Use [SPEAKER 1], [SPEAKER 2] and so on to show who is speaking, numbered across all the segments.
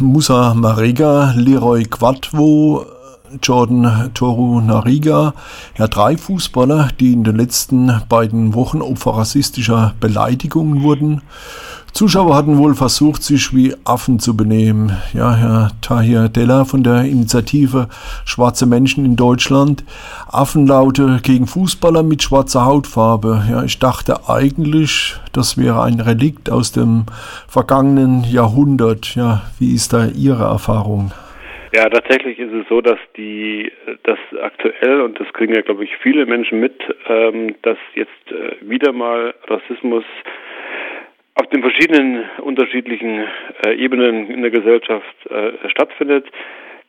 [SPEAKER 1] Musa Marega, Leroy Quadvo, Jordan Toru Nariga, ja drei Fußballer, die in den letzten beiden Wochen Opfer rassistischer Beleidigungen wurden. Zuschauer hatten wohl versucht, sich wie Affen zu benehmen. Ja, Herr Tahir Della von der Initiative Schwarze Menschen in Deutschland. Affenlaute gegen Fußballer mit schwarzer Hautfarbe. Ja, ich dachte eigentlich, das wäre ein Relikt aus dem vergangenen Jahrhundert. Ja, wie ist da Ihre Erfahrung?
[SPEAKER 2] Ja, tatsächlich ist es so, dass die das aktuell und das kriegen ja glaube ich viele Menschen mit, ähm, dass jetzt äh, wieder mal Rassismus auf den verschiedenen unterschiedlichen äh, Ebenen in der Gesellschaft äh, stattfindet.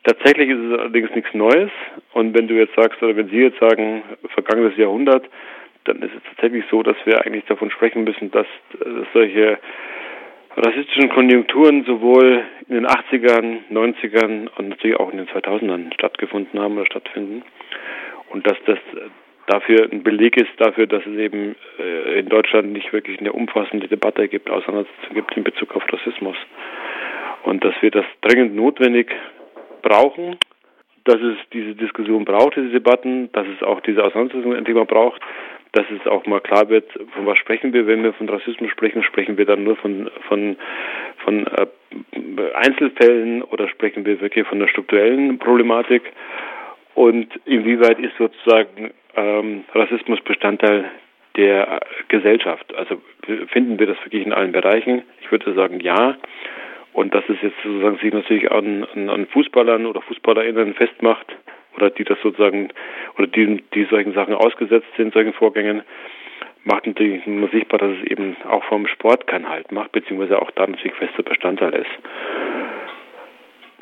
[SPEAKER 2] Tatsächlich ist es allerdings nichts Neues. Und wenn du jetzt sagst, oder wenn Sie jetzt sagen, vergangenes Jahrhundert, dann ist es tatsächlich so, dass wir eigentlich davon sprechen müssen, dass, dass solche rassistischen Konjunkturen sowohl in den 80ern, 90ern und natürlich auch in den 2000ern stattgefunden haben oder stattfinden. Und dass das dafür ein Beleg ist dafür, dass es eben äh, in Deutschland nicht wirklich eine umfassende Debatte gibt, Auseinandersetzung gibt in Bezug auf Rassismus. Und dass wir das dringend notwendig brauchen, dass es diese Diskussion braucht, diese Debatten, dass es auch diese Auseinandersetzung endlich mal braucht dass es auch mal klar wird, von was sprechen wir, wenn wir von Rassismus sprechen, sprechen wir dann nur von von von äh, Einzelfällen oder sprechen wir wirklich von der strukturellen Problematik und inwieweit ist sozusagen ähm, Rassismus Bestandteil der Gesellschaft? Also finden wir das wirklich in allen Bereichen? Ich würde sagen ja. Und dass es jetzt sozusagen sich natürlich an, an, an Fußballern oder FußballerInnen festmacht, oder die das sozusagen oder die, die solchen Sachen ausgesetzt sind, solchen Vorgängen, macht natürlich nur sichtbar, dass es eben auch vom Sport keinen Halt macht, beziehungsweise auch da natürlich fester Bestandteil ist.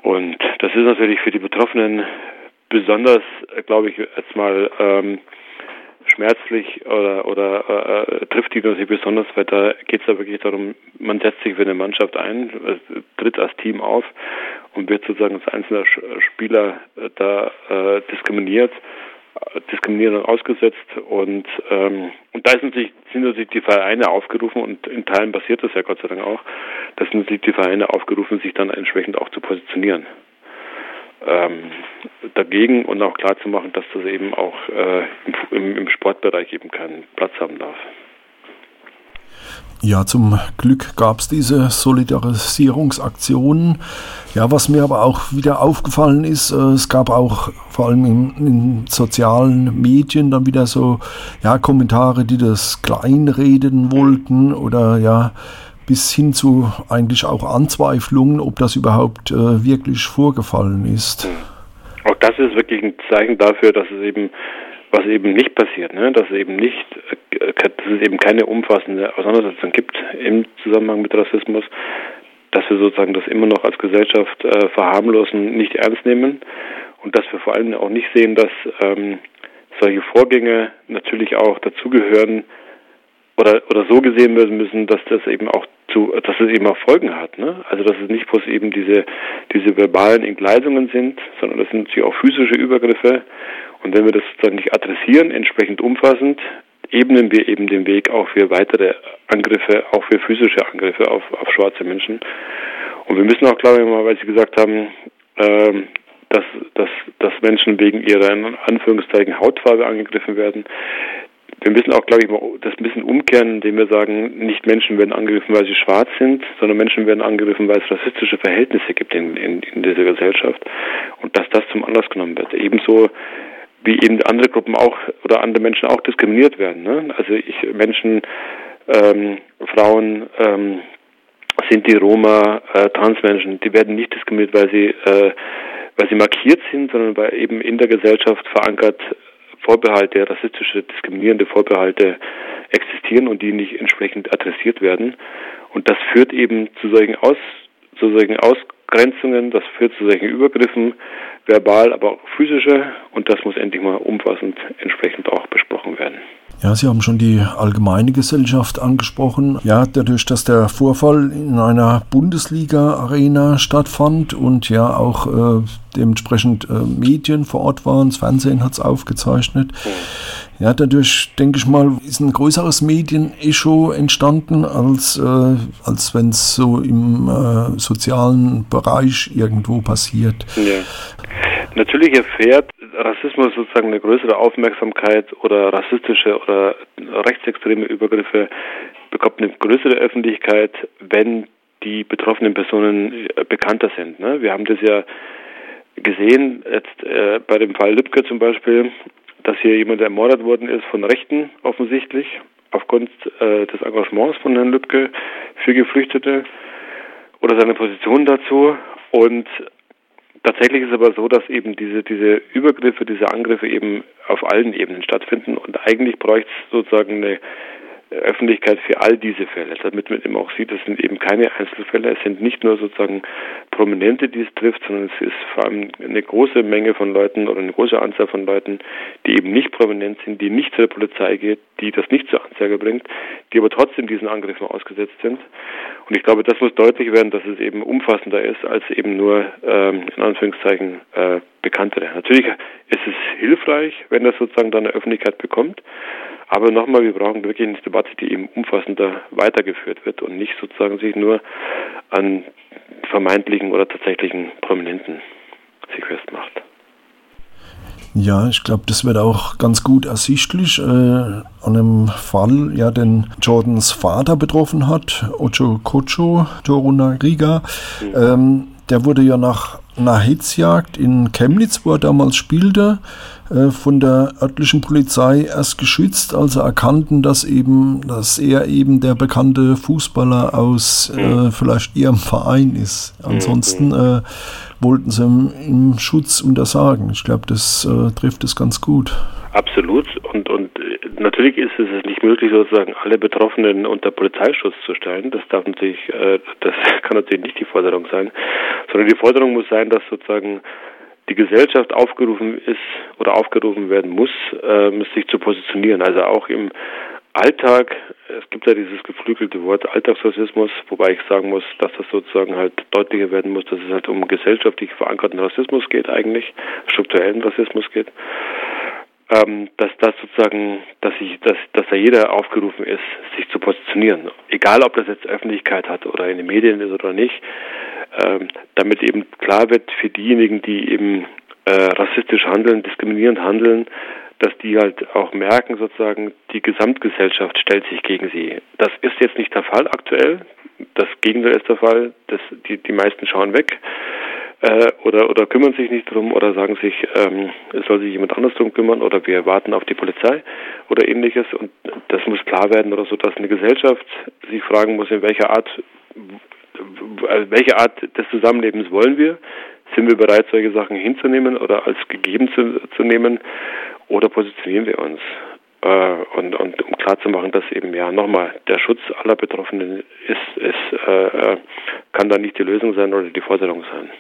[SPEAKER 2] Und das ist natürlich für die Betroffenen besonders, glaube ich, jetzt mal ähm, schmerzlich oder oder äh, trifft die natürlich besonders, weil da geht es ja wirklich darum, man setzt sich für eine Mannschaft ein, tritt als Team auf und wird sozusagen als einzelner Spieler äh, da äh, diskriminiert, äh, Diskriminierung ausgesetzt und ähm, und da ist natürlich, sind natürlich die Vereine aufgerufen und in Teilen passiert das ja Gott sei Dank auch, da sind natürlich die Vereine aufgerufen, sich dann entsprechend auch zu positionieren ähm, dagegen und auch klar zu machen, dass das eben auch äh, im, im Sportbereich eben keinen Platz haben darf.
[SPEAKER 1] Ja, zum Glück gab es diese Solidarisierungsaktionen. Ja, was mir aber auch wieder aufgefallen ist, äh, es gab auch vor allem in, in, sozialen Medien dann wieder so ja, Kommentare, die das kleinreden wollten oder ja, bis hin zu eigentlich auch Anzweiflungen, ob das überhaupt äh, wirklich vorgefallen ist.
[SPEAKER 2] Auch das ist wirklich ein Zeichen dafür, dass es eben was eben nicht passiert, ne? dass es eben nicht, äh, dass es eben keine umfassende Auseinandersetzung gibt im Zusammenhang mit Rassismus, dass wir sozusagen das immer noch als Gesellschaft äh, verharmlosen, nicht ernst nehmen und dass wir vor allem auch nicht sehen, dass ähm, solche Vorgänge natürlich auch dazugehören, oder oder so gesehen werden müssen, dass das eben auch zu, dass es eben auch Folgen hat. Ne? Also dass es nicht bloß eben diese diese verbalen Entgleisungen sind, sondern das sind natürlich auch physische Übergriffe. Und wenn wir das sozusagen nicht adressieren, entsprechend umfassend, ebnen wir eben den Weg auch für weitere Angriffe, auch für physische Angriffe auf, auf schwarze Menschen. Und wir müssen auch, glaube ich, mal, weil Sie gesagt haben, ähm, dass, dass, dass Menschen wegen ihrer in Anführungszeichen Hautfarbe angegriffen werden wir müssen auch, glaube ich, das ein bisschen umkehren, indem wir sagen, nicht Menschen werden angegriffen, weil sie schwarz sind, sondern Menschen werden angegriffen, weil es rassistische Verhältnisse gibt in, in, in dieser Gesellschaft und dass das zum Anlass genommen wird. Ebenso wie eben andere Gruppen auch oder andere Menschen auch diskriminiert werden. Ne? Also ich Menschen, ähm, Frauen, ähm, sind die Roma, äh, Transmenschen, die werden nicht diskriminiert, weil sie äh, weil sie markiert sind, sondern weil eben in der Gesellschaft verankert Vorbehalte, rassistische, diskriminierende Vorbehalte existieren und die nicht entsprechend adressiert werden. Und das führt eben zu solchen, Aus, zu solchen Ausgrenzungen, das führt zu solchen Übergriffen, verbal, aber auch physische. Und das muss endlich mal umfassend entsprechend auch besprochen werden.
[SPEAKER 1] Ja, Sie haben schon die allgemeine Gesellschaft angesprochen. Ja, dadurch, dass der Vorfall in einer Bundesliga-Arena stattfand und ja auch äh, dementsprechend äh, Medien vor Ort waren, das Fernsehen hat es aufgezeichnet. Ja, dadurch denke ich mal, ist ein größeres Medienecho entstanden, als, äh, als wenn es so im äh, sozialen Bereich irgendwo passiert.
[SPEAKER 2] Ja. Natürlich erfährt Rassismus sozusagen eine größere Aufmerksamkeit oder rassistische oder rechtsextreme Übergriffe bekommt eine größere Öffentlichkeit, wenn die betroffenen Personen äh, bekannter sind. Ne? Wir haben das ja gesehen, jetzt äh, bei dem Fall Lübcke zum Beispiel, dass hier jemand ermordet worden ist von Rechten offensichtlich, aufgrund äh, des Engagements von Herrn Lübcke für Geflüchtete oder seine Position dazu. Und Tatsächlich ist es aber so, dass eben diese, diese Übergriffe, diese Angriffe eben auf allen Ebenen stattfinden. Und eigentlich bräuchte es sozusagen eine Öffentlichkeit für all diese Fälle, damit man eben auch sieht, es sind eben keine Einzelfälle, es sind nicht nur sozusagen Prominente, die es trifft, sondern es ist vor allem eine große Menge von Leuten oder eine große Anzahl von Leuten, die eben nicht prominent sind, die nicht zur Polizei geht, die das nicht zur Anzeige bringt, die aber trotzdem diesen Angriffen ausgesetzt sind. Und ich glaube, das muss deutlich werden, dass es eben umfassender ist als eben nur ähm, in Anführungszeichen äh, Bekanntere. Natürlich ist es hilfreich, wenn das sozusagen dann eine Öffentlichkeit bekommt. Aber nochmal, wir brauchen wirklich eine Debatte, die eben umfassender weitergeführt wird und nicht sozusagen sich nur an vermeintlichen oder tatsächlichen Prominenten sich festmacht.
[SPEAKER 1] Ja, ich glaube, das wird auch ganz gut ersichtlich äh, an einem Fall, ja, den Jordans Vater betroffen hat, Ocho Kocho Torunariga. Mhm. Ähm, der wurde ja nach einer Hitzjagd in Chemnitz, wo er damals spielte, äh, von der örtlichen Polizei erst geschützt, als er erkannten, dass eben, dass er eben der bekannte Fußballer aus äh, mhm. vielleicht ihrem Verein ist. Ansonsten mhm. äh, wollten sie ihm, ihm Schutz untersagen. Ich glaube, das äh, trifft es ganz gut.
[SPEAKER 2] Absolut. Und, und äh, natürlich ist es nicht möglich, sozusagen alle Betroffenen unter Polizeischutz zu stellen. Das darf natürlich, äh, das kann natürlich nicht die Forderung sein, sondern die Forderung muss sein, dass sozusagen die Gesellschaft aufgerufen ist oder aufgerufen werden muss, ähm, sich zu positionieren. Also auch im Alltag, es gibt ja dieses geflügelte Wort Alltagsrassismus, wobei ich sagen muss, dass das sozusagen halt deutlicher werden muss, dass es halt um gesellschaftlich verankerten Rassismus geht eigentlich, strukturellen Rassismus geht ähm, dass das sozusagen, dass ich, dass, dass da jeder aufgerufen ist, sich zu positionieren, egal ob das jetzt Öffentlichkeit hat oder in den Medien ist oder nicht, damit eben klar wird für diejenigen, die eben äh, rassistisch handeln, diskriminierend handeln, dass die halt auch merken, sozusagen, die Gesamtgesellschaft stellt sich gegen sie. Das ist jetzt nicht der Fall aktuell. Das Gegenteil ist der Fall. Das, die, die meisten schauen weg äh, oder, oder kümmern sich nicht drum oder sagen sich, ähm, es soll sich jemand anders drum kümmern oder wir warten auf die Polizei oder ähnliches. Und das muss klar werden oder so, dass eine Gesellschaft sich fragen muss, in welcher Art, welche Art des Zusammenlebens wollen wir? Sind wir bereit, solche Sachen hinzunehmen oder als gegeben zu, zu nehmen oder positionieren wir uns? Äh, und, und um klarzumachen, dass eben ja nochmal der Schutz aller Betroffenen ist, ist äh, äh kann da nicht die Lösung sein oder die Forderung sein.